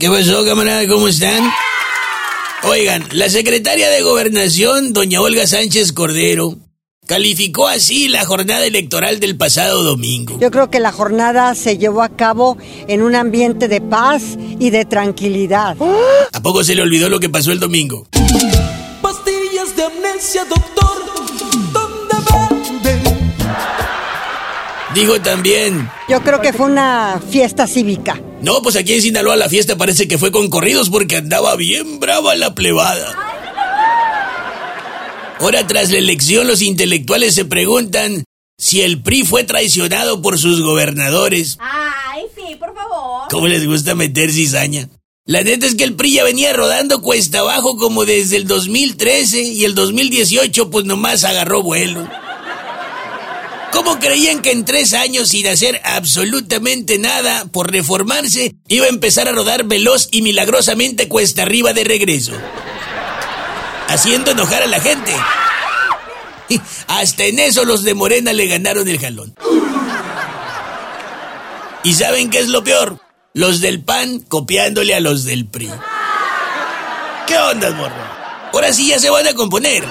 ¿Qué pasó, camarada? ¿Cómo están? Oigan, la secretaria de Gobernación, doña Olga Sánchez Cordero, calificó así la jornada electoral del pasado domingo. Yo creo que la jornada se llevó a cabo en un ambiente de paz y de tranquilidad. ¿A poco se le olvidó lo que pasó el domingo? Pastillas de amnesia, doctor, ¿dónde venden? Dijo también, Yo creo que fue una fiesta cívica. No, pues aquí en Sinaloa la fiesta parece que fue con corridos porque andaba bien brava la plebada. Ahora tras la elección los intelectuales se preguntan si el PRI fue traicionado por sus gobernadores. Ay, sí, por favor. ¿Cómo les gusta meter cizaña? La neta es que el PRI ya venía rodando cuesta abajo como desde el 2013 y el 2018 pues nomás agarró vuelo. ¿Cómo creían que en tres años sin hacer absolutamente nada por reformarse iba a empezar a rodar veloz y milagrosamente cuesta arriba de regreso? Haciendo enojar a la gente. Hasta en eso los de Morena le ganaron el jalón. ¿Y saben qué es lo peor? Los del PAN copiándole a los del PRI. ¿Qué onda, morro? Ahora sí ya se van a componer.